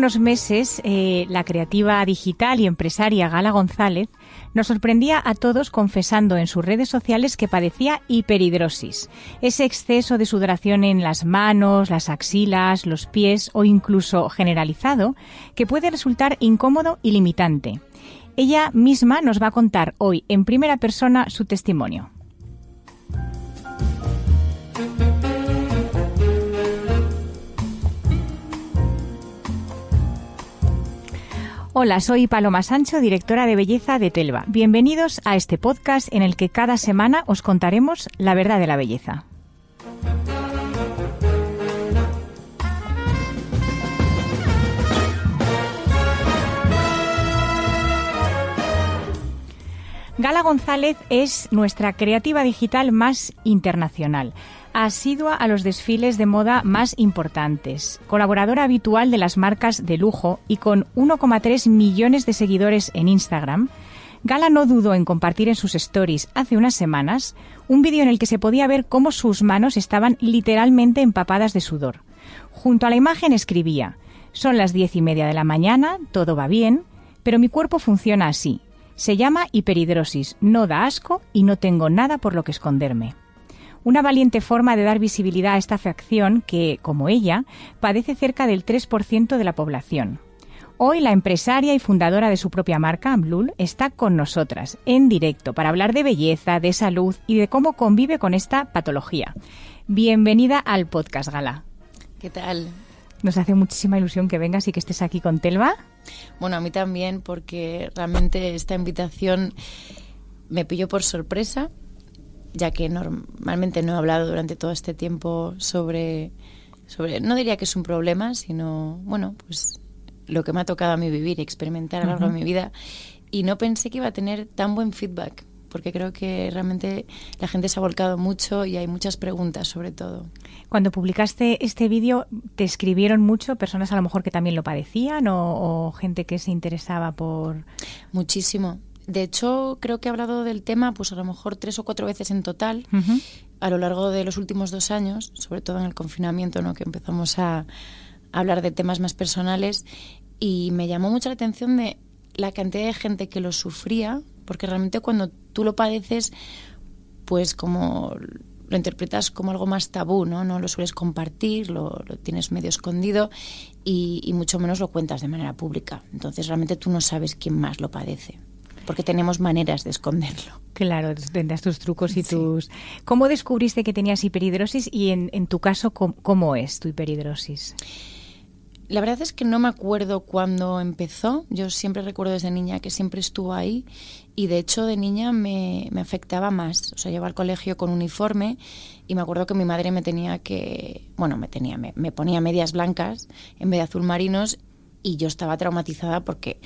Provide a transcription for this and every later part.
Unos meses, eh, la creativa digital y empresaria Gala González nos sorprendía a todos confesando en sus redes sociales que padecía hiperhidrosis, ese exceso de sudoración en las manos, las axilas, los pies o incluso generalizado que puede resultar incómodo y limitante. Ella misma nos va a contar hoy en primera persona su testimonio. Hola, soy Paloma Sancho, directora de belleza de Telva. Bienvenidos a este podcast en el que cada semana os contaremos la verdad de la belleza. Gala González es nuestra creativa digital más internacional asidua a los desfiles de moda más importantes, colaboradora habitual de las marcas de lujo y con 1,3 millones de seguidores en Instagram, Gala no dudó en compartir en sus stories hace unas semanas un vídeo en el que se podía ver cómo sus manos estaban literalmente empapadas de sudor. Junto a la imagen escribía, son las diez y media de la mañana, todo va bien, pero mi cuerpo funciona así. Se llama hiperhidrosis, no da asco y no tengo nada por lo que esconderme una valiente forma de dar visibilidad a esta facción que, como ella, padece cerca del 3% de la población. Hoy la empresaria y fundadora de su propia marca, Amlul, está con nosotras en directo para hablar de belleza, de salud y de cómo convive con esta patología. Bienvenida al podcast Gala. ¿Qué tal? Nos hace muchísima ilusión que vengas y que estés aquí con Telva. Bueno, a mí también, porque realmente esta invitación me pilló por sorpresa ya que normalmente no he hablado durante todo este tiempo sobre, sobre, no diría que es un problema, sino, bueno, pues lo que me ha tocado a mí vivir y experimentar a lo largo de mi vida. Y no pensé que iba a tener tan buen feedback, porque creo que realmente la gente se ha volcado mucho y hay muchas preguntas sobre todo. Cuando publicaste este vídeo, ¿te escribieron mucho personas a lo mejor que también lo padecían o, o gente que se interesaba por...? Muchísimo. De hecho, creo que he hablado del tema, pues a lo mejor tres o cuatro veces en total, a lo largo de los últimos dos años, sobre todo en el confinamiento, ¿no? que empezamos a, hablar de temas más personales. Y me llamó mucho la atención de la cantidad de gente que lo sufría, porque realmente cuando tú lo padeces, pues como lo interpretas como algo más tabú, ¿no? No lo sueles compartir, lo, tienes medio escondido y, y, mucho menos lo cuentas de manera pública. Entonces realmente tú no sabes quién más lo padece porque tenemos maneras de esconderlo. Claro, tendrás tus trucos y tus... ¿Cómo descubriste que tenías hiperhidrosis y en, en tu caso cómo, es tu hiperhidrosis? La verdad es que no me acuerdo cuándo empezó. Yo siempre recuerdo desde niña que siempre estuvo ahí y de hecho de niña me, me afectaba más. O sea, llevaba al colegio con uniforme y me acuerdo que mi madre me tenía que, bueno, me tenía, me, me ponía medias blancas en vez de azul marinos y yo estaba traumatizada porque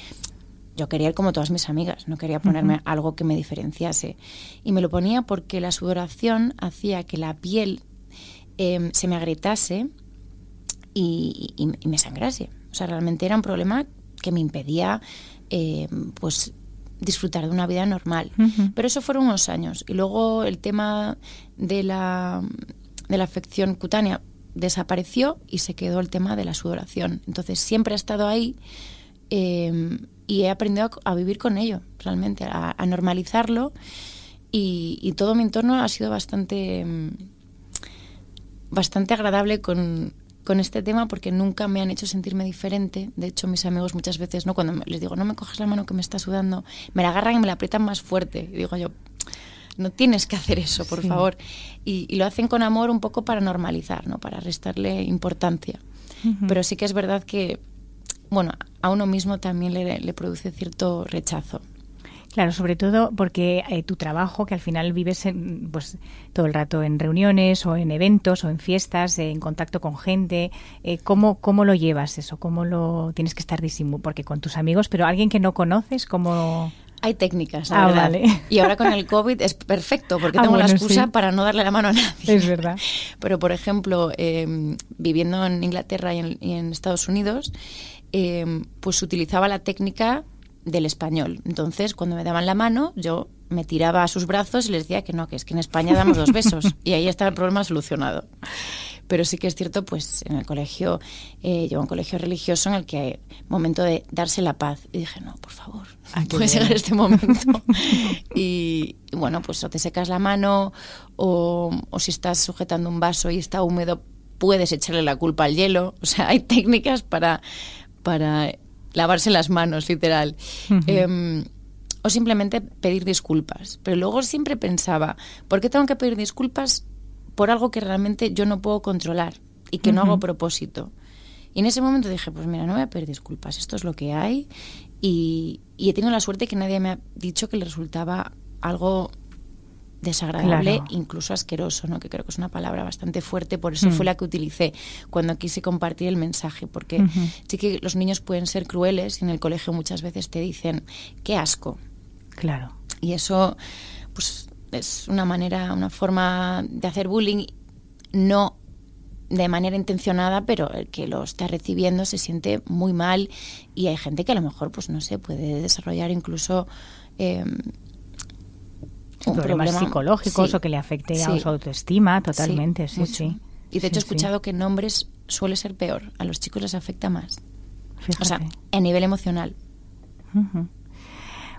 yo quería ir como todas mis amigas, no quería ponerme algo que me diferenciase. Y me lo ponía porque la sudoración hacía que la piel em, se me agrietase y, me sangrase. O sea, realmente era un problema que me impedía em, pues disfrutar de una vida normal. Pero eso fueron unos años. Y luego el tema de la, de la afección cutánea desapareció y se quedó el tema de la sudoración. Entonces siempre ha estado ahí. Eh, y he aprendido a, vivir con ello, realmente, a, normalizarlo y, todo mi entorno ha sido bastante, mm, bastante agradable con, con este tema porque nunca me han hecho sentirme diferente. De hecho, mis amigos muchas veces, ¿no? cuando les digo, no me coges la mano que me está sudando, me la agarran y me la aprietan más fuerte. Y digo yo, no tienes que hacer eso, por favor. Y, y, lo hacen con amor un poco para normalizar, ¿no? para restarle importancia. Pero sí que es verdad que bueno, a uno mismo también le, produce cierto rechazo. Claro, sobre todo porque eh, tu trabajo, que al final vives pues todo el rato en reuniones o en eventos o en fiestas, en contacto con gente, eh, ¿cómo, ¿cómo lo llevas eso? ¿Cómo lo tienes que estar disimulo? Porque con tus amigos, pero alguien que no conoces, ¿cómo...? Hay técnicas, la ah, verdad. Y ahora con el COVID es perfecto porque ah, tengo la excusa para no darle la mano a nadie. Es verdad. Pero, por ejemplo, em, viviendo en Inglaterra y en, Estados Unidos, em, pues utilizaba la técnica del español. Entonces, cuando me daban la mano, yo me tiraba a sus brazos y les decía que no, que es que en España damos dos besos. y ahí estaba el problema solucionado. Pero sí que es cierto, pues en el colegio, eh, llevo un colegio religioso en el que hay momento de darse la paz. Y dije, no, por favor, ah, puede llegar este momento. y, bueno, pues o te secas la mano o, o si estás sujetando un vaso y está húmedo, puedes echarle la culpa al hielo. O sea, hay técnicas para, para lavarse las manos, literal. Em, o simplemente pedir disculpas. Pero luego siempre pensaba, ¿por qué tengo que pedir disculpas por algo que realmente yo no puedo controlar y que no hago propósito? Y en ese momento dije, pues mira, no voy a pedir disculpas, esto es lo que hay y, y he tenido la suerte que nadie me ha dicho que le resultaba algo desagradable, incluso asqueroso, ¿no? que creo que es una palabra bastante fuerte, por eso fue mm. la que utilicé cuando quise compartir el mensaje, porque sí que los niños pueden ser crueles y en el colegio muchas veces te dicen, qué asco. Claro. Y eso pues, es una manera, una forma de hacer bullying, no de manera intencionada, pero el que lo está recibiendo se siente muy mal y hay gente que a lo mejor, pues no sé, puede desarrollar incluso... Eh, problemas psicológicos o que le afecte a su autoestima totalmente, sí, sí. Y de hecho he escuchado que en hombres suele ser peor, a los chicos les afecta más. O sea, a nivel emocional.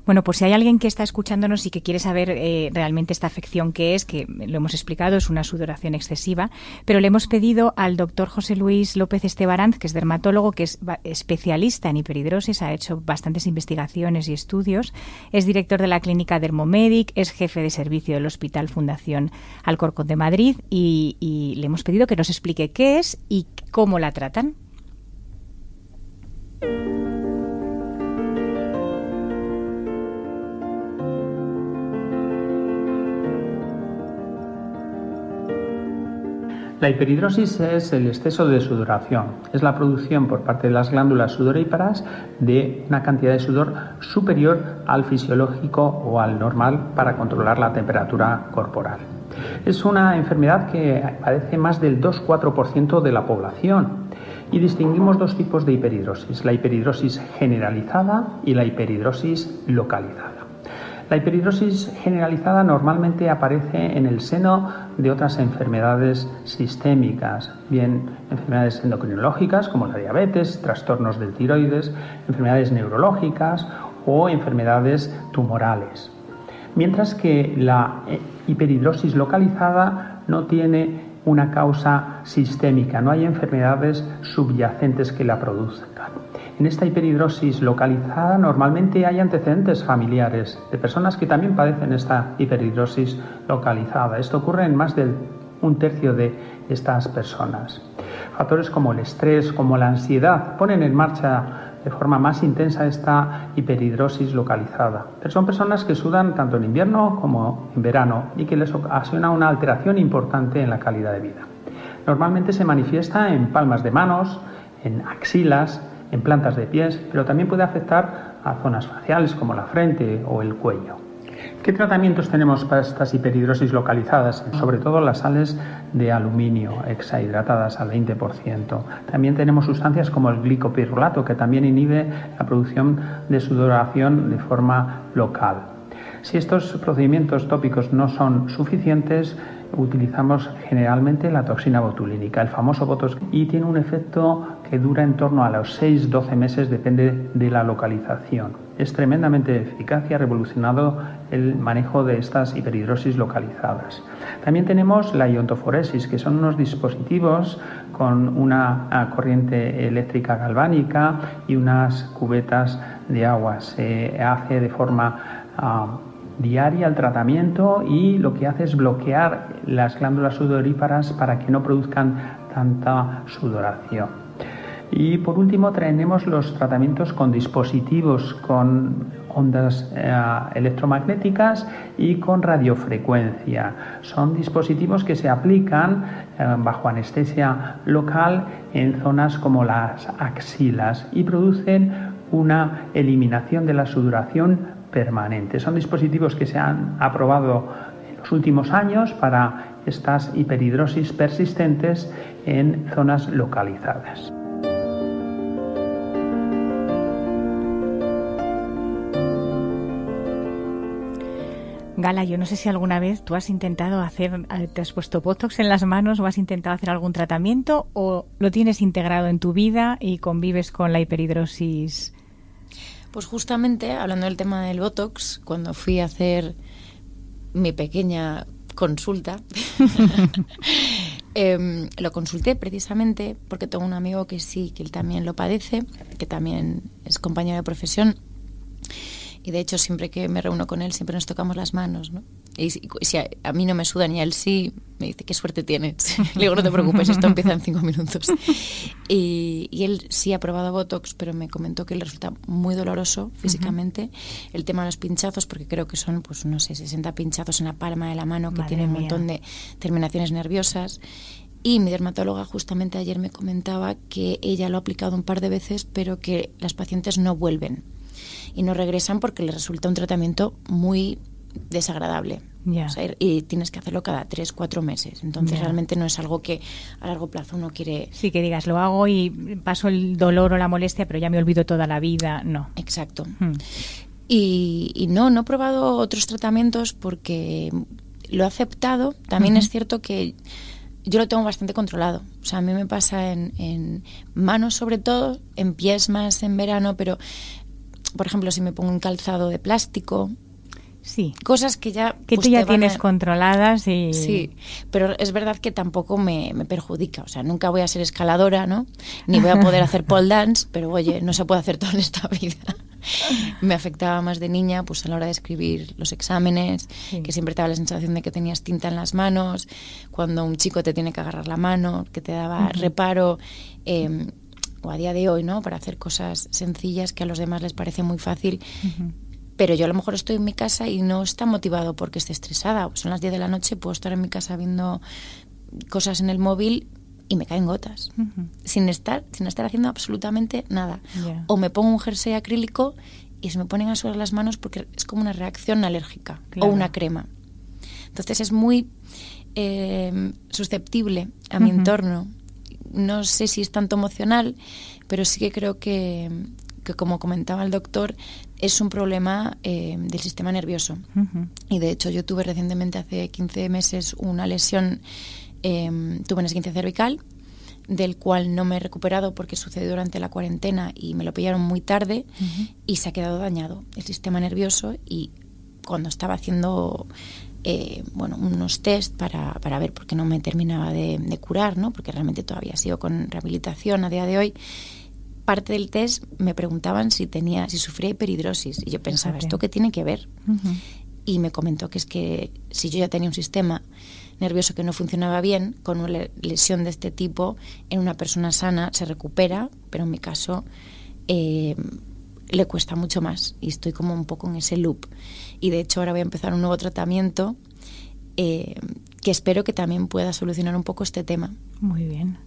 Bueno, pues si hay alguien que está escuchándonos y que quiere saber eh, realmente esta afección que es, que lo hemos explicado, es una sudoración excesiva, pero le hemos pedido al doctor José Luis López Estebaranz, que es dermatólogo, que es especialista en hiperhidrosis, ha hecho bastantes investigaciones y estudios, es director de la clínica Dermomedic, es jefe de servicio del Hospital Fundación Alcorcón de Madrid y, y le hemos pedido que nos explique qué es y cómo la tratan. La hiperhidrosis es el exceso de sudoración. Es la producción por parte de las glándulas sudoríparas de una cantidad de sudor superior al fisiológico o al normal para controlar la temperatura corporal. Es una enfermedad que padece más del 2-4% de la población y distinguimos dos tipos de hiperhidrosis, la hiperhidrosis generalizada y la hiperhidrosis localizada. La hiperhidrosis generalizada normalmente aparece en el seno de otras enfermedades sistémicas, bien enfermedades endocrinológicas como la diabetes, trastornos del tiroides, enfermedades neurológicas o enfermedades tumorales. Mientras que la eh, hiperhidrosis localizada no tiene una causa sistémica, no hay enfermedades subyacentes que la produzcan. En esta hiperhidrosis localizada normalmente hay antecedentes familiares de personas que también padecen esta hiperhidrosis localizada. Esto ocurre en más de un tercio de estas personas. Factores como el estrés, como la ansiedad, ponen en marcha de forma más intensa esta hiperhidrosis localizada. Son personas que sudan tanto en invierno como en verano y que les ocasiona una alteración importante en la calidad de vida. Normalmente se manifiesta en palmas de manos, en axilas, en plantas de pies, pero también puede afectar a zonas faciales como la frente o el cuello. ¿Qué tratamientos tenemos para estas hiperhidrosis localizadas? Sobre todo las sales de aluminio exahidratadas al 20%. También tenemos sustancias como el glicopirrolato, que también inhibe la producción de sudoración de forma local. Si estos procedimientos tópicos no son suficientes, utilizamos generalmente la toxina botulínica, el famoso Botox, y tiene un efecto que dura en torno a los 6-12 meses, depende de la localización. Es tremendamente eficaz y ha revolucionado el manejo de estas hiperhidrosis localizadas. También tenemos la iontoforesis, que son unos dispositivos con una ah, corriente eléctrica galvánica y unas cubetas de agua. Se hace de forma ah, diaria el tratamiento y lo que hace es bloquear las glándulas sudoríparas para que no produzcan tanta sudoración. Y por último tenemos los tratamientos con dispositivos, con ondas eh, electromagnéticas y con radiofrecuencia. Son dispositivos que se aplican eh, bajo anestesia local en zonas como las axilas y producen una eliminación de la sudoración permanente. Son dispositivos que se han aprobado en los últimos años para estas hiperhidrosis persistentes en zonas localizadas. Gala, yo no sé si alguna vez tú has intentado hacer, eh, te has puesto Botox en las manos o has intentado hacer algún tratamiento o lo tienes integrado en tu vida y convives con la hiperhidrosis. Pues justamente, hablando del tema del Botox, cuando fui a hacer mi pequeña consulta, em, lo consulté precisamente porque tengo un amigo que sí, que él también lo padece, que también es compañero de profesión y de hecho, siempre que me reúno con él, siempre nos tocamos las manos, ¿no? Y si, a, mí no me sudan y a él sí, me dice, qué suerte tienes. Le digo, no te preocupes, esto empieza en cinco minutos. Y, él sí ha probado Botox, pero me comentó que le resulta muy doloroso físicamente. El tema de los pinchazos, porque creo que son, pues no sé, 60 pinchazos en la palma de la mano que tienen un montón de terminaciones nerviosas. Y mi dermatóloga justamente ayer me comentaba que ella lo ha aplicado un par de veces, pero que las pacientes no vuelven y no regresan porque les resulta un tratamiento muy desagradable. y tienes que hacerlo cada tres, cuatro meses. Entonces realmente no es algo que a largo plazo uno quiere... Sí, que digas, lo hago y paso el dolor o la molestia, pero ya me olvido toda la vida. No. Exacto. Hmm. Y, no, no he probado otros tratamientos porque lo he aceptado. También es cierto que yo lo tengo bastante controlado. O sea, a mí me pasa en, en, manos sobre todo, en pies más en verano, pero por ejemplo, si me pongo un calzado de plástico. Sí. Cosas que ya... Que pues, tú ya tienes controladas y... Sí, pero es verdad que tampoco me, perjudica. O sea, nunca voy a ser escaladora, ¿no? Ni voy a poder hacer pole dance, pero oye, no se puede hacer todo en esta vida. me afectaba más de niña pues a la hora de escribir los exámenes, que siempre te daba la sensación de que tenías tinta en las manos, cuando un chico te tiene que agarrar la mano, que te daba reparo. Eh, o a día de hoy, ¿no? Para hacer cosas sencillas que a los demás les parece muy fácil. Pero yo a lo mejor estoy en mi casa y no está motivado porque esté estresada. Son las 10 de la noche, puedo estar en mi casa viendo cosas en el móvil y me caen gotas. Sin estar, sin estar haciendo absolutamente nada. O me pongo un jersey acrílico y se me ponen a sudar las manos porque es como una reacción alérgica o una crema. Entonces es muy eh, susceptible a mi entorno no sé si es tanto emocional, pero sí que creo que, como comentaba el doctor, es un problema eh, del sistema nervioso. Y de hecho yo tuve recientemente, hace 15 meses, una lesión, eh, tuve una esguince cervical, del cual no me he recuperado porque sucedió durante la cuarentena y me lo pillaron muy tarde y se ha quedado dañado el sistema nervioso y cuando estaba haciendo eh, bueno, unos test para, para, ver por qué no me terminaba de, curar, ¿no? porque realmente todavía sigo con rehabilitación a día de hoy. Parte del test me preguntaban si tenía, si sufría hiperhidrosis y yo pensaba, ¿esto qué tiene que ver? Y me comentó que es que si yo ya tenía un sistema nervioso que no funcionaba bien, con una lesión de este tipo, en una persona sana se recupera, pero en mi caso eh, le cuesta mucho más y estoy como un poco en ese loop. Y de hecho ahora voy a empezar un nuevo tratamiento eh, que espero que también pueda solucionar un poco este tema. Muy bien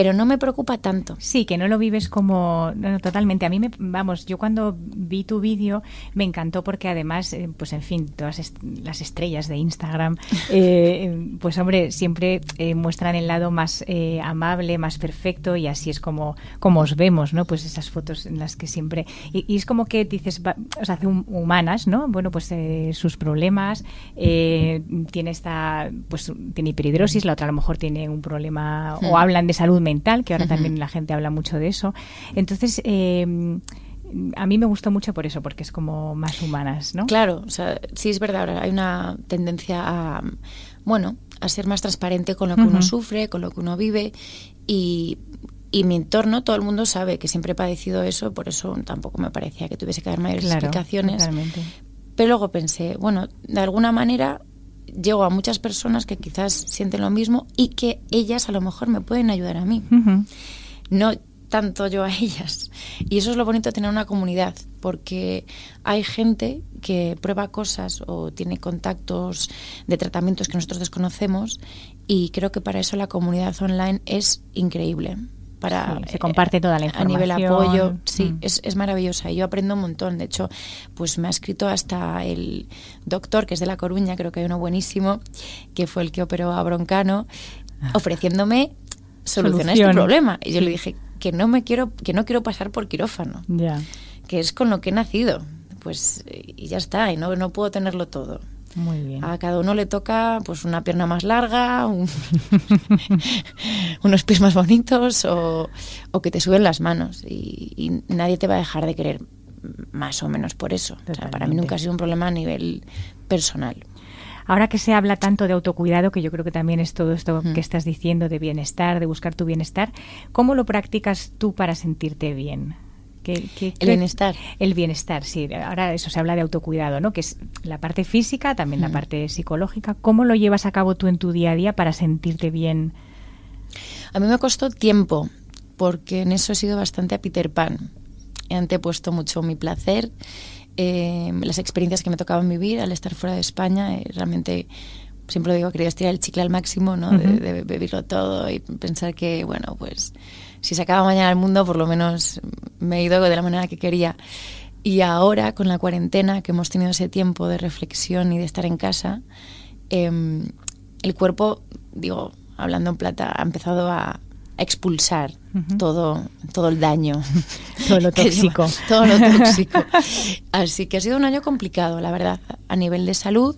pero no me preocupa tanto. Sí, que no lo vives como totalmente. A mí me vamos, yo cuando vi tu vídeo me encantó porque además, eh, pues en fin, todas las estrellas de Instagram, eh, pues hombre, siempre eh, muestran el lado más amable, más perfecto y así es como como os vemos, ¿no? Pues esas fotos en las que siempre y, es como que dices, o sea, hace humanas, ¿no? Bueno, pues sus problemas, tiene esta, pues tiene hiperhidrosis, la otra a lo mejor tiene un problema o hmm. hablan de salud mental, que ahora también la gente habla mucho de eso. Entonces, eh, a mí me gustó mucho por eso, porque es como más humanas, ¿no? Claro, o sea, sí es verdad, ahora hay una tendencia a, bueno, a ser más transparente con lo que uno sufre, con lo que uno vive y, y mi entorno, todo el mundo sabe que siempre he padecido eso, por eso tampoco me parecía que tuviese que dar mayores explicaciones. Pero luego pensé, bueno, de alguna manera llego a muchas personas que quizás sienten lo mismo y que ellas a lo mejor me pueden ayudar a mí. No tanto yo a ellas. Y eso es lo bonito de tener una comunidad. porque hay gente que prueba cosas o tiene contactos de tratamientos que nosotros desconocemos y creo que para eso la comunidad online es increíble. Para, se comparte toda la información. A nivel apoyo, sí, mm. es, es maravillosa. Y yo aprendo un montón. De hecho, pues me ha escrito hasta el doctor, que es de La Coruña, creo que hay uno buenísimo, que fue el que operó a Broncano, ah. ofreciéndome solucionar este problema. Y yo le dije que no me quiero, que no quiero pasar por quirófano. Que es con lo que he nacido. Pues y ya está, y no, no puedo tenerlo todo. Muy bien. A cada uno le toca pues una pierna más larga, unos pies más bonitos o, que te suben las manos y, nadie te va a dejar de querer más o menos por eso. para mí nunca ha sido un problema a nivel personal. Ahora que se habla tanto de autocuidado, que yo creo que también es todo esto que estás diciendo de bienestar, de buscar tu bienestar, ¿cómo lo practicas tú para sentirte bien? El bienestar. El bienestar, sí. Ahora eso se habla de autocuidado, ¿no? Que es la parte física, también la mm. parte psicológica. ¿Cómo lo llevas a cabo tú en tu día a día para sentirte bien? A mí me costó tiempo, porque en eso he sido bastante a Peter Pan. He antepuesto mucho mi placer, eh, las experiencias que me tocaban vivir al estar fuera de España. Eh, realmente siempre lo digo, quería estirar el chicle al máximo, ¿no? de, de, vivirlo todo y pensar que, bueno, pues si se acaba mañana el mundo, por lo menos me he ido de la manera que quería. Y ahora, con la cuarentena, que hemos tenido ese tiempo de reflexión y de estar en casa, em, el cuerpo, digo, hablando en plata, ha empezado a, expulsar todo, todo el daño. todo lo tóxico. todo lo tóxico. Así que ha sido un año complicado, la verdad, a nivel de salud,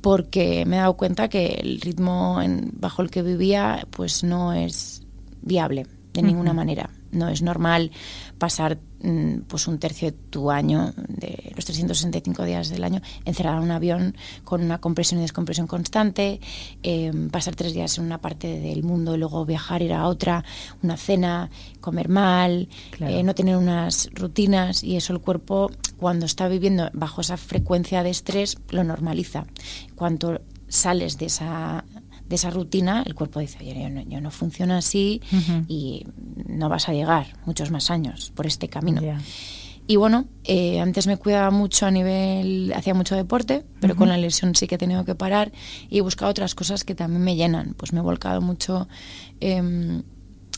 porque me he dado cuenta que el ritmo en, bajo el que vivía pues no es viable de ninguna manera. No es normal pasar mm, pues un tercio de tu año, de los 365 días del año, encerrado en un avión con una compresión y descompresión constante, em, pasar tres días en una parte del mundo y luego viajar, ir a otra, una cena, comer mal, eh, no tener unas rutinas y eso el cuerpo cuando está viviendo bajo esa frecuencia de estrés lo normaliza. Cuando sales de esa de esa rutina, el cuerpo dice, oye, yo no, yo no funciona así y no vas a llegar muchos más años por este camino. Y bueno, eh, antes me cuidaba mucho a nivel, hacía mucho deporte, pero con la lesión sí que he tenido que parar y he buscado otras cosas que también me llenan. Pues me he volcado mucho em,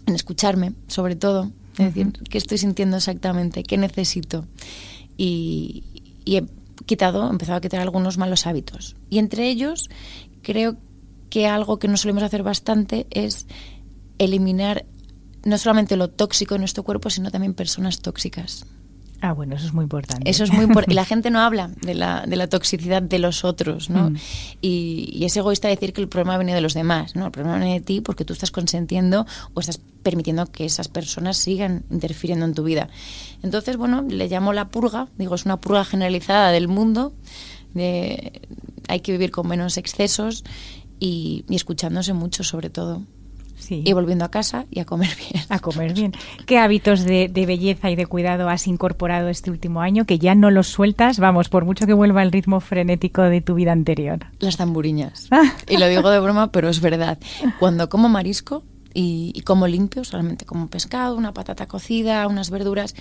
en escucharme, sobre todo, es decir, qué estoy sintiendo exactamente, qué necesito. Y, y he quitado, he empezado a quitar algunos malos hábitos. Y entre ellos, creo que algo que no solemos hacer bastante es eliminar no solamente lo tóxico en nuestro cuerpo, sino también personas tóxicas. Ah, bueno, eso es muy importante. Eso es muy importante. Y la gente no habla de la, de la toxicidad de los otros, ¿no? Mm. Y, es egoísta decir que el problema viene de los demás, ¿no? El problema viene de ti porque tú estás consentiendo o estás permitiendo que esas personas sigan interfiriendo en tu vida. Entonces, bueno, le llamo la purga, digo, es una purga generalizada del mundo, de, hay que vivir con menos excesos y, escuchándose mucho sobre todo. Sí. Y volviendo a casa y a comer bien. A comer bien. ¿Qué hábitos de, belleza y de cuidado has incorporado este último año que ya no los sueltas, vamos, por mucho que vuelva el ritmo frenético de tu vida anterior? Las zamburiñas. Ah. Y lo digo de broma, pero es verdad. Cuando como marisco y, y como limpio, solamente como pescado, una patata cocida, unas verduras,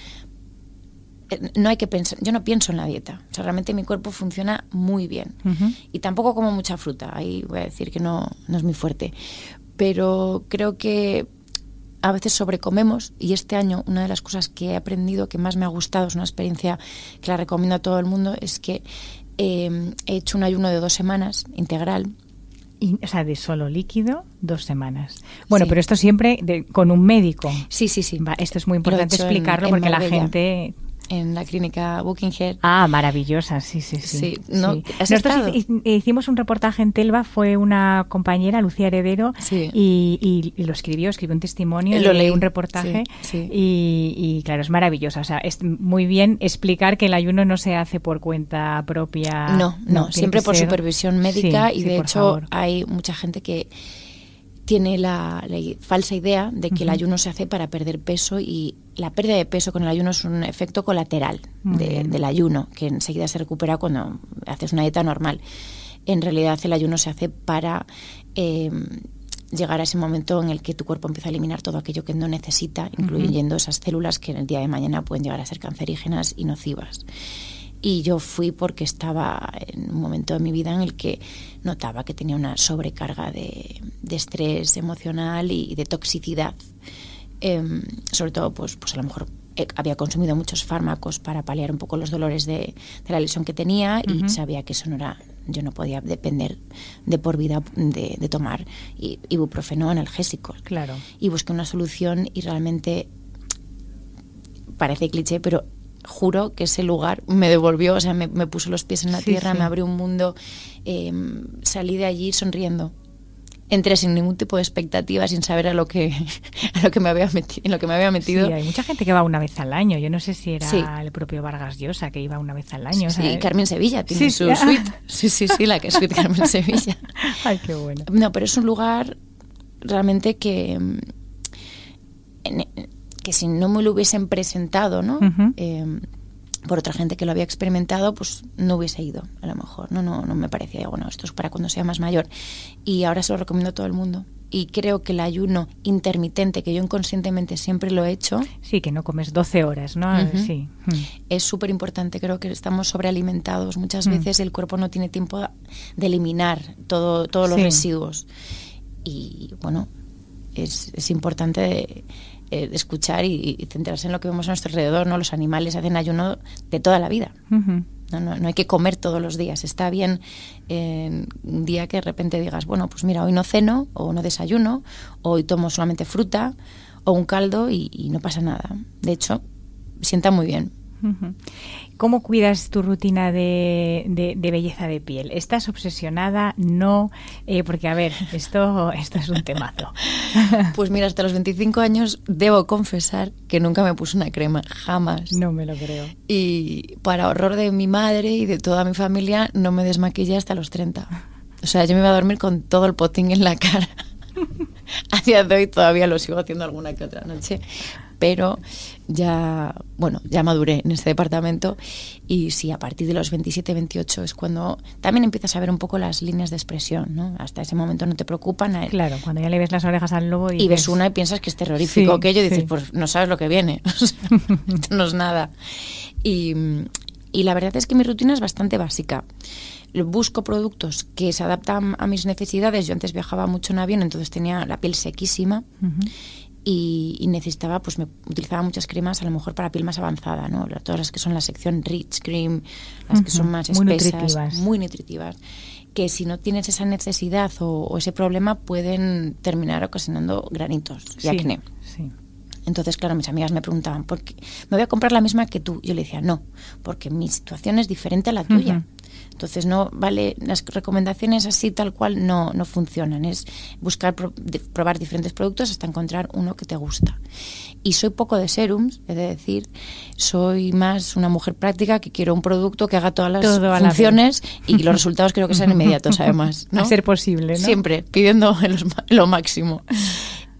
no hay que pensar, yo no pienso en la dieta. O sea, realmente mi cuerpo funciona muy bien. Y tampoco como mucha fruta, ahí voy a decir que no, no es muy fuerte. Pero creo que a veces sobrecomemos y este año una de las cosas que he aprendido, que más me ha gustado, es una experiencia que la recomiendo a todo el mundo, es que eh, he hecho un ayuno de dos semanas integral. Y, o sea, de solo líquido, dos semanas. Bueno, pero esto siempre con un médico. Sí, sí, sí. esto es muy importante explicarlo porque la gente en la clínica Head. Ah, maravillosa, sí, sí, sí. sí, no, Nosotros hicimos un reportaje en Telva, fue una compañera, Lucía Heredero, y, lo escribió, escribió un testimonio, lo leí un reportaje, y, claro, es maravillosa. O sea, es muy bien explicar que el ayuno no se hace por cuenta propia. No, no, siempre por supervisión médica, y de hecho hay mucha gente que tiene la, falsa idea de que el ayuno se hace para perder peso y la pérdida de peso con el ayuno es un efecto colateral del ayuno, que enseguida se recupera cuando haces una dieta normal. En realidad el ayuno se hace para eh, llegar a ese momento en el que tu cuerpo empieza a eliminar todo aquello que no necesita, incluyendo esas células que en el día de mañana pueden llegar a ser cancerígenas y nocivas. Y yo fui porque estaba en un momento de mi vida en el que notaba que tenía una sobrecarga de, estrés emocional y de toxicidad. Em, sobre todo, pues, pues a lo mejor eh, había consumido muchos fármacos para paliar un poco los dolores de, la lesión que tenía y sabía que eso no era yo no podía depender de por vida de, tomar ibuprofeno analgésico. Claro. Y busqué una solución y realmente parece cliché, pero juro que ese lugar me devolvió, o sea, me, puso los pies en la tierra, me abrió un mundo, em, salí de allí sonriendo. Entré sin ningún tipo de expectativa, sin saber a lo que, a lo que me había metido, en lo que me había metido. Sí, hay mucha gente que va una vez al año. Yo no sé si era el propio Vargas Llosa que iba una vez al año. Sí, Carmen Sevilla tiene su suite. Sí, sí, sí, la que es suite Carmen Sevilla. Ay, qué bueno. No, pero es un lugar realmente que, em, que si no me lo hubiesen presentado, ¿no? Em, por otra gente que lo había experimentado, pues no hubiese ido, a lo mejor. No, no, no me parecía, bueno, esto es para cuando sea más mayor. Y ahora se lo recomiendo a todo el mundo. Y creo que el ayuno intermitente, que yo inconscientemente siempre lo he hecho. Sí, que no comes 12 horas, ¿no? Sí. Es súper importante. Creo que estamos sobrealimentados. Muchas mm. veces el cuerpo no tiene tiempo de eliminar todo, todos los residuos. Y bueno, es, es importante eh, escuchar y, centrarse en lo que vemos a nuestro alrededor. ¿no? Los animales hacen ayuno de toda la vida. no, no, hay que comer todos los días. Está bien un día que de repente digas, bueno, pues mira, hoy no ceno o no desayuno, hoy tomo solamente fruta o un caldo y no pasa nada. De hecho, sienta muy bien. ¿Cómo cuidas tu rutina de, belleza de piel? ¿Estás obsesionada? No, eh, porque a ver, esto, esto es un temazo. Pues mira, hasta los 25 años debo confesar que nunca me puse una crema, jamás. No me lo creo. Y para horror de mi madre y de toda mi familia, no me desmaquillé hasta los 30. O sea, yo me iba a dormir con todo el potín en la cara. a día de hoy todavía lo sigo haciendo alguna que otra noche, pero ya, bueno, ya maduré en este departamento y sí, a partir de los 27, 28 es cuando también empiezas a ver un poco las líneas de expresión, ¿no? Hasta ese momento no te preocupan. Claro, cuando ya le ves las orejas al lobo y, ves una y piensas que es terrorífico aquello y dices, pues no sabes lo que viene, esto no es nada. Y, y la verdad es que mi rutina es bastante básica busco productos que se adaptan a mis necesidades. Yo antes viajaba mucho en avión, entonces tenía la piel sequísima y, necesitaba, pues me utilizaba muchas cremas a lo mejor para piel más avanzada, ¿no? Todas las que son la sección Rich Cream, las que son más muy espesas, nutritivas. muy nutritivas, que si no tienes esa necesidad o, ese problema pueden terminar ocasionando granitos y acné. Entonces, claro, mis amigas me preguntaban, ¿por qué? ¿me voy a comprar la misma que tú? Yo le decía, no, porque mi situación es diferente a la tuya. Entonces, no vale, las recomendaciones así tal cual no, no funcionan. Es buscar probar diferentes productos hasta encontrar uno que te gusta. Y soy poco de serums, de decir. Soy más una mujer práctica que quiero un producto que haga todas las funciones y los resultados creo que sean inmediatos, además. ¿no? A ser posible, ¿no? Siempre, pidiendo lo máximo.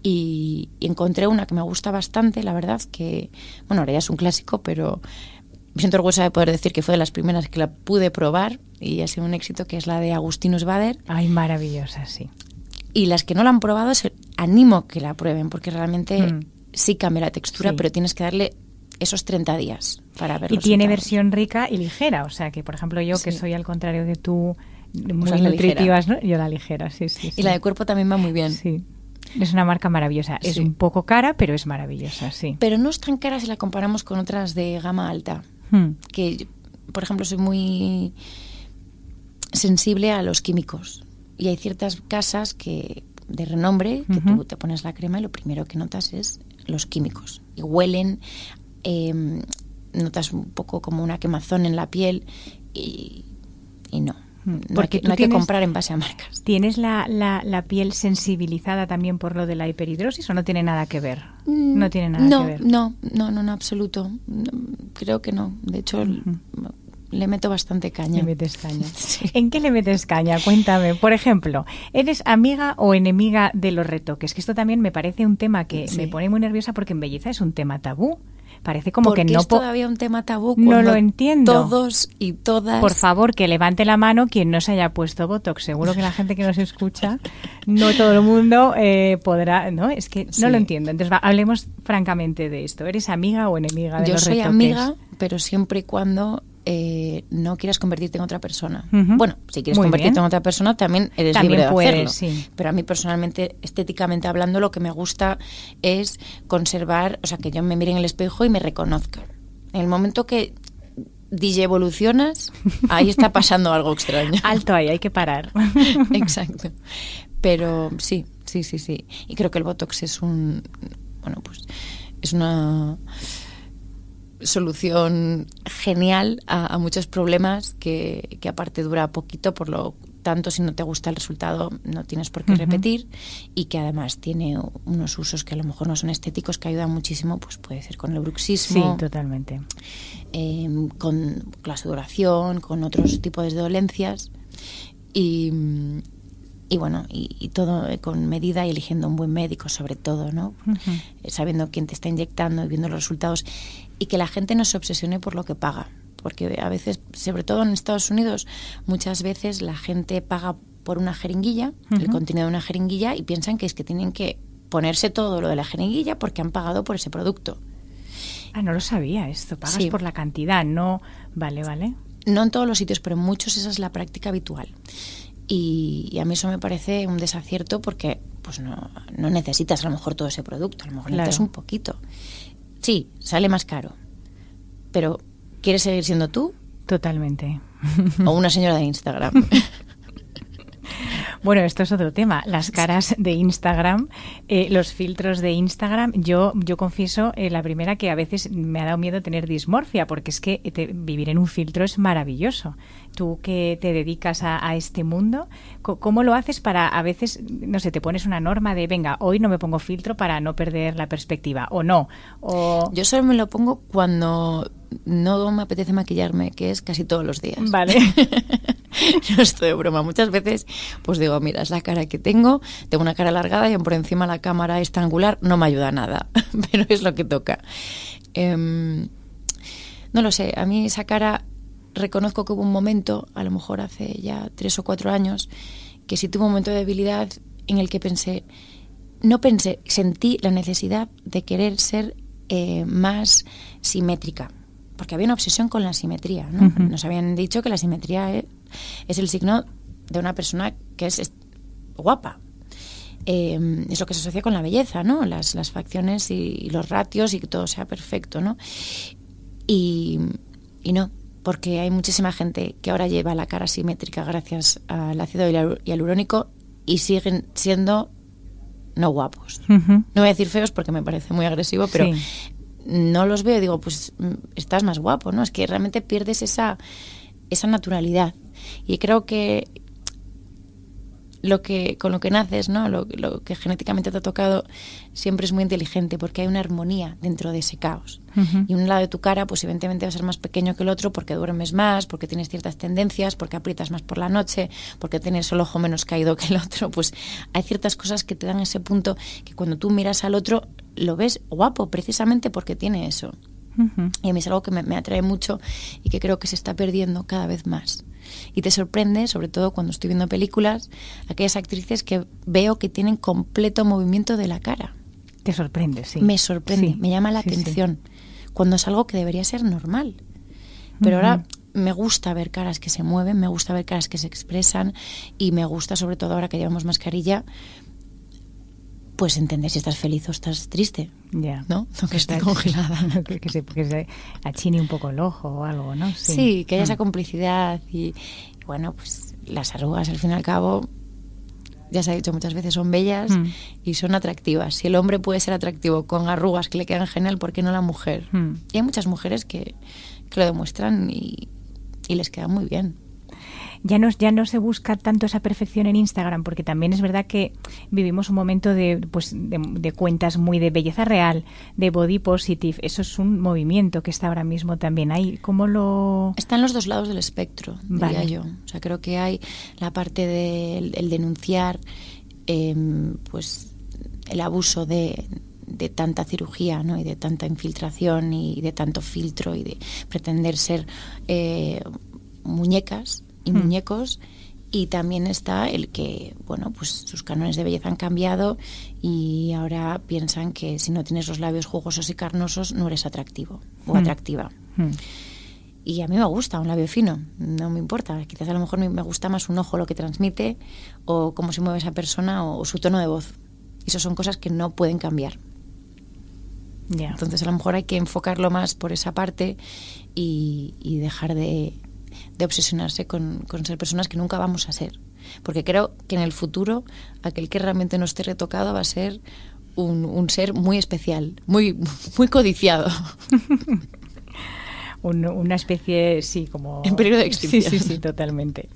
Y, y, encontré una que me gusta bastante, la verdad, que, bueno, ahora ya es un clásico, pero me siento orgullosa de poder decir que fue de las primeras que la pude probar y ha sido un éxito, que es la de Agustinus Bader. Ay, maravillosa, sí. Y las que no la han probado, animo que la prueben, porque realmente mm. sí cambia la textura, pero tienes que darle esos 30 días para verlo. Y tiene versión rica y ligera, o sea que, por ejemplo, yo que soy al contrario de tú, muy nutritivas, ¿no? yo la ligera, sí, sí, Y la de cuerpo también va muy bien. Sí. Es una marca maravillosa. Es un poco cara, pero es maravillosa, sí. Pero no es tan cara si la comparamos con otras de gama alta. Hmm. Que, por ejemplo, soy muy sensible a los químicos. Y hay ciertas casas que de renombre que tú te pones la crema y lo primero que notas es los químicos. Y huelen, em, notas un poco como una quemazón en la piel y, no. Porque no hay, que comprar en base a marcas. ¿Tienes la, la, piel sensibilizada también por lo de la hiperhidrosis o no tiene nada que ver? Mm, no tiene nada que ver. No, no, no, en absoluto. Creo que no. De hecho, le meto bastante caña. Le metes caña. ¿En qué le metes caña? Cuéntame. Por ejemplo, ¿eres amiga o enemiga de los retoques? Que esto también me parece un tema que me pone muy nerviosa porque en belleza es un tema tabú. Parece como que no... es todavía un tema tabú No lo entiendo. Todos y todas... Por favor, que levante la mano quien no se haya puesto Botox. Seguro que la gente que nos escucha, no todo el mundo eh, podrá... No, es que no lo entiendo. Entonces, hablemos francamente de esto. ¿Eres amiga o enemiga de Yo los soy retoques? amiga, pero siempre y cuando eh, no quieras convertirte en otra persona. Bueno, si quieres convertirte en otra persona, también eres libre de hacerlo. Pero a mí personalmente, estéticamente hablando, lo que me gusta es conservar, o sea, que yo me mire en el espejo y me reconozca. En el momento que DJ evolucionas, ahí está pasando algo extraño. Alto ahí, hay que parar. Exacto. Pero sí, sí, sí, sí. Y creo que el Botox es un, bueno, pues es una solución genial a, muchos problemas que, aparte dura poquito, por lo tanto si no te gusta el resultado no tienes por qué repetir y que además tiene unos usos que a lo mejor no son estéticos que ayudan muchísimo, pues puede ser con el bruxismo. Sí, totalmente. Em, con la sudoración, con otros tipos de dolencias y y bueno, y, todo con medida y eligiendo un buen médico sobre todo, ¿no? Eh, sabiendo quién te está inyectando y viendo los resultados y que la gente no se obsesione por lo que paga, porque a veces, sobre todo en Estados Unidos, muchas veces la gente paga por una jeringuilla, el contenido de una jeringuilla y piensan que es que tienen que ponerse todo lo de la jeringuilla porque han pagado por ese producto. Ah, no lo sabía esto, pagas por la cantidad, no, vale, vale. No en todos los sitios, pero en muchos esa es la práctica habitual. Y, a mí eso me parece un desacierto porque pues no, no, necesitas a lo mejor todo ese producto, a lo mejor necesitas un poquito. Sí, sale más caro, pero ¿quieres seguir siendo tú? Totalmente. O una señora de Instagram. Bueno, esto es otro tema. Las caras de Instagram, eh, los filtros de Instagram. Yo, yo confieso, eh, la primera que a veces me ha dado miedo tener dismorfia, porque es que vivir en un filtro es maravilloso. Tú que te dedicas a, este mundo, ¿cómo lo haces para a veces, no sé, te pones una norma de, venga, hoy no me pongo filtro para no perder la perspectiva, o no? O... Yo solo me lo pongo cuando no me apetece maquillarme, que es casi todos los días. Vale. no estoy de broma. Muchas veces, pues digo, mira, es la cara que tengo, tengo una cara alargada y por encima la cámara está angular, no me ayuda nada, pero es lo que toca. Em, no lo sé, a mí esa cara reconozco que hubo un momento, a lo mejor hace ya tres o cuatro años, que sí tuvo un momento de debilidad en el que pensé, no pensé, sentí la necesidad de querer ser eh, más simétrica porque había una obsesión con la simetría. ¿no? Nos habían dicho que la simetría es, el signo de una persona que es, guapa. Em, es lo que se asocia con la belleza, ¿no? Las, las facciones y, los ratios y que todo sea perfecto, ¿no? Y, y, no, porque hay muchísima gente que ahora lleva la cara simétrica gracias al ácido hialurónico y siguen siendo no guapos. No voy a decir feos porque me parece muy agresivo, pero no los veo y digo, pues mm, estás más guapo, ¿no? Es que realmente pierdes esa, esa naturalidad. Y creo que lo que con lo que naces, ¿no? Lo, que genéticamente te ha tocado siempre es muy inteligente porque hay una armonía dentro de ese caos. Y un lado de tu cara, pues evidentemente va a ser más pequeño que el otro porque duermes más, porque tienes ciertas tendencias, porque aprietas más por la noche, porque tienes el ojo menos caído que el otro. Pues hay ciertas cosas que te dan ese punto que cuando tú miras al otro lo ves guapo precisamente porque tiene eso. Y a mí es algo que me, atrae mucho y que creo que se está perdiendo cada vez más. Y te sorprende, sobre todo cuando estoy viendo películas, aquellas actrices que veo que tienen completo movimiento de la cara. Te sorprende, sí. Me sorprende, me llama la atención, cuando es algo que debería ser normal. Pero ahora me gusta ver caras que se mueven, me gusta ver caras que se expresan y me gusta, sobre todo ahora que llevamos mascarilla, pues entender si estás feliz o estás triste. Ya. ¿No? No que esté congelada. que, se, que se achine un poco el ojo o algo, ¿no? Sí, que haya esa mm. complicidad y, bueno, pues las arrugas al fin y al cabo, ya se ha dicho muchas veces, son bellas mm. y son atractivas. Si el hombre puede ser atractivo con arrugas que le quedan genial, ¿por qué no la mujer? Mm. Y hay muchas mujeres que, que lo demuestran y, y les queda muy bien ya no, ya no se busca tanto esa perfección en Instagram, porque también es verdad que vivimos un momento de, pues, de, cuentas muy de belleza real, de body positive. Eso es un movimiento que está ahora mismo también ahí. ¿Cómo lo...? Están los dos lados del espectro, diría yo. O sea, creo que hay la parte del denunciar, em, pues, el abuso de, de tanta cirugía ¿no? y de tanta infiltración y de tanto filtro y de pretender ser eh, muñecas y Hmm. muñecos y también está el que bueno pues sus cánones de belleza han cambiado y ahora piensan que si no tienes los labios jugosos y carnosos no eres atractivo o Hmm. atractiva Mm. y a mí me gusta un labio fino, no me importa. Quizás a lo mejor me gusta más un ojo lo que transmite o cómo se mueve esa persona o, su tono de voz. Y eso son cosas que no pueden cambiar. Ya. Entonces a lo mejor hay que enfocarlo más por esa parte y, y dejar de, de obsesionarse con, con ser personas que nunca vamos a ser. Porque creo que en el futuro aquel que realmente no esté retocado va a ser un, un ser muy especial, muy, muy codiciado. Un- una especie, sí, como... En peligro de extinción. Sí, sí, sí, totalmente.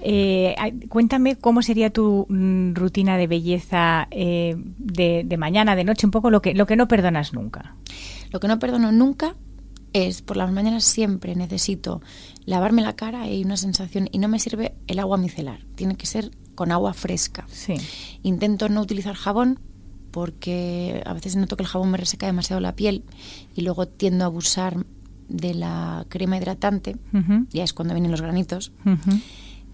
Eh, cuéntame cómo sería tu mm, rutina de belleza eh, de, de mañana, de noche, un poco lo que, lo que no perdonas nunca. Lo que no perdono nunca es por las mañanas siempre necesito lavarme la cara y hay una sensación y no me sirve el agua micelar, tiene que ser con agua fresca. Sí. Intento no utilizar jabón porque a veces noto que el jabón me reseca demasiado la piel y luego tiendo a abusar de la crema hidratante, ya es cuando vienen los granitos,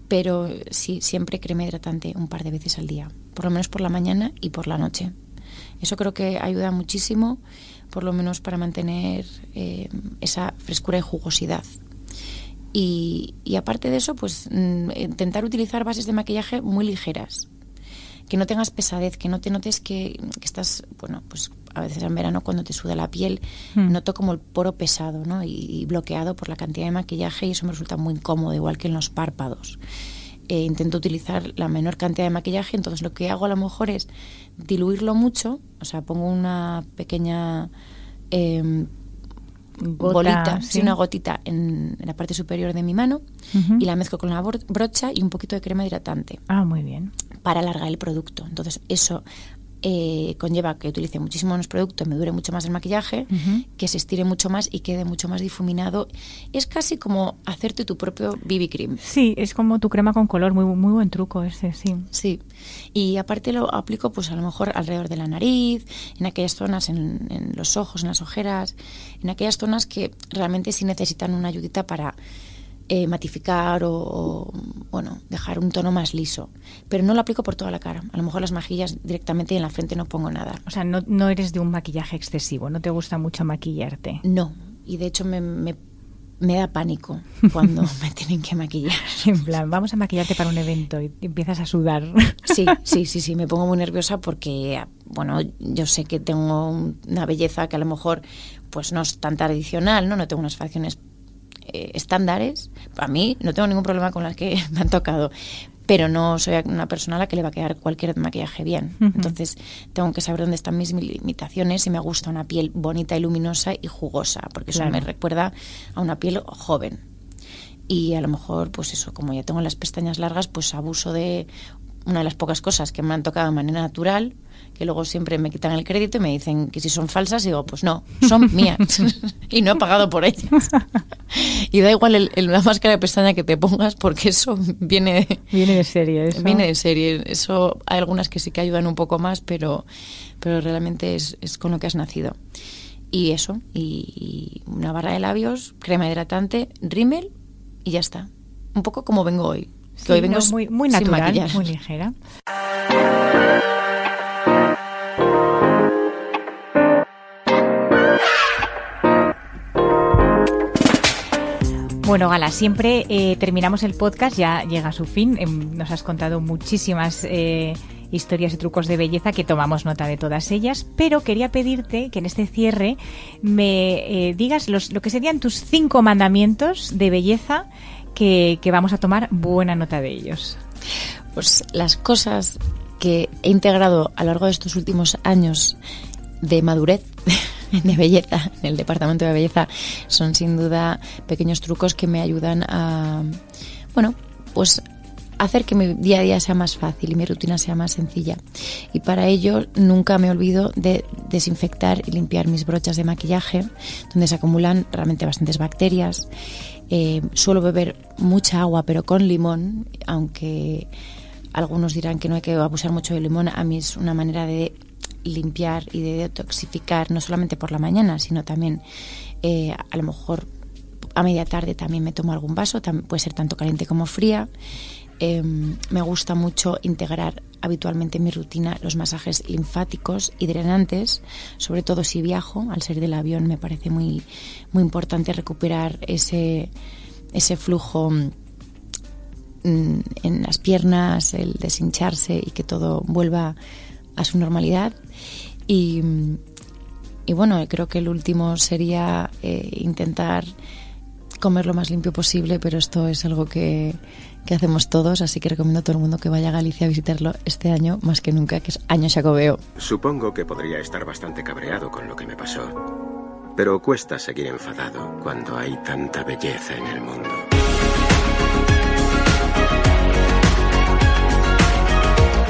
pero sí, siempre crema hidratante un par de veces al día, por lo menos por la mañana y por la noche. Eso creo que ayuda muchísimo, por lo menos para mantener eh, esa frescura y jugosidad. Y, y aparte de eso, pues mm, intentar utilizar bases de maquillaje muy ligeras. Que no tengas pesadez, que no te notes que, que estás, bueno, pues a veces en verano cuando te suda la piel, Hmm. noto como el poro pesado, ¿no? Y, y bloqueado por la cantidad de maquillaje y eso me resulta muy incómodo, igual que en los párpados. Eh, intento utilizar la menor cantidad de maquillaje, entonces lo que hago a lo mejor es diluirlo mucho, o sea, pongo una pequeña em, Gota, bolita, sí. una gotita en, en la parte superior de mi mano y la mezclo con la bor- brocha y un poquito de crema hidratante Ah, muy bien. para alargar el producto. Entonces eso eh, conlleva que utilice muchísimo menos producto, me dure mucho más el maquillaje, que se estire mucho más y quede mucho más difuminado. Es casi como hacerte tu propio BB cream. Sí, es como tu crema con color, muy, muy buen truco ese, sí. Sí, y aparte lo aplico pues a lo mejor alrededor de la nariz, en aquellas zonas, en, en los ojos, en las ojeras, en aquellas zonas que realmente sí necesitan una ayudita para eh, matificar o, o, bueno, dejar un tono más liso. Pero no lo aplico por toda la cara. A lo mejor las mejillas directamente y en la frente no pongo nada. O sea, no, no eres de un maquillaje excesivo, no te gusta mucho maquillarte. No, y de hecho me, me, me da pánico cuando me tienen que maquillar. En plan, vamos a maquillarte para un evento y empiezas a sudar. Sí, sí, sí, sí, me pongo muy nerviosa porque, bueno, yo sé que tengo un- una belleza que a lo mejor pues no es tan tradicional, ¿no? No tengo unas facciones eh, estándares. A mí no tengo ningún problema con las que me han tocado, pero no soy una persona a la que le va a quedar cualquier maquillaje bien. Entonces tengo que saber dónde están mis limitaciones y me gusta una piel bonita y luminosa y jugosa, porque eso me recuerda a una piel joven y a lo mejor pues eso como ya tengo las pestañas largas pues abuso de una de las pocas cosas que me han tocado de manera natural que luego siempre me quitan el crédito y me dicen que si son falsas digo pues no son mías y no he pagado por ellas y da igual el- el- la máscara de pestaña que te pongas porque eso viene Viene de serie eso. viene de serie eso hay algunas que sí que ayudan un poco más pero pero realmente es, es con lo que has nacido y eso y, y una barra de labios crema hidratante rímel y ya está un poco como vengo hoy que Sí, hoy vengo no, muy, muy sin natural, maquillar. muy ligera. Bueno, Gala, siempre eh, terminamos el podcast, ya llega a su fin. Em, Nos has contado muchísimas eh, historias y trucos de belleza que tomamos nota de todas ellas, pero quería pedirte que en este cierre me eh, digas los, lo que serían tus cinco mandamientos de belleza que, que vamos a tomar buena nota de ellos. pues las cosas que he integrado a lo largo de estos últimos años de madurez de belleza en el departamento de belleza son sin duda pequeños trucos que me ayudan a bueno pues hacer que mi día a día sea más fácil y mi rutina sea más sencilla y para ello nunca me olvido de desinfectar y limpiar mis brochas de maquillaje donde se acumulan realmente bastantes bacterias Eh, suelo beber mucha agua pero con limón aunque algunos dirán que no hay que abusar mucho del limón. A mí es una manera de limpiar y de detoxificar, no solamente por la mañana, sino también eh, a lo mejor a media tarde también me tomo algún vaso, puede ser tanto caliente como fría. Em, me gusta mucho integrar habitualmente en mi rutina los masajes linfáticos y drenantes, sobre todo si viajo, al ser del avión me parece muy, muy importante recuperar ese, ese flujo mm, en las piernas, el deshincharse y que todo vuelva a su normalidad. Y, y bueno, creo que el último sería eh, intentar comer lo más limpio posible, pero esto es algo que, que, hacemos todos, así que recomiendo a todo el mundo que vaya a Galicia a visitarlo este año más que nunca, que es año Xacobeo. Supongo que podría estar bastante cabreado con lo que me pasó, pero cuesta seguir enfadado cuando hay tanta belleza en el mundo.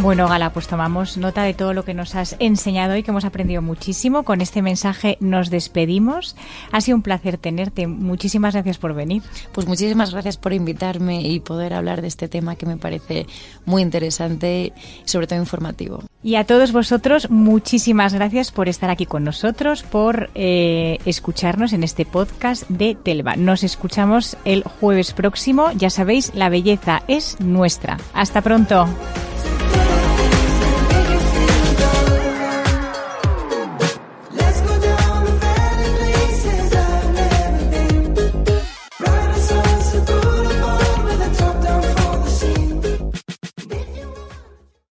Bueno, Gala, pues tomamos nota de todo lo que nos has enseñado y que hemos aprendido muchísimo. Con este mensaje nos despedimos. Ha sido un placer tenerte. Muchísimas gracias por venir. Pues muchísimas gracias por invitarme y poder hablar de este tema que me parece muy interesante y sobre todo informativo. Y a todos vosotros, muchísimas gracias por estar aquí con nosotros, por eh, escucharnos en este podcast de Telva. Nos escuchamos el jueves próximo. Ya sabéis, la belleza es nuestra. Hasta pronto.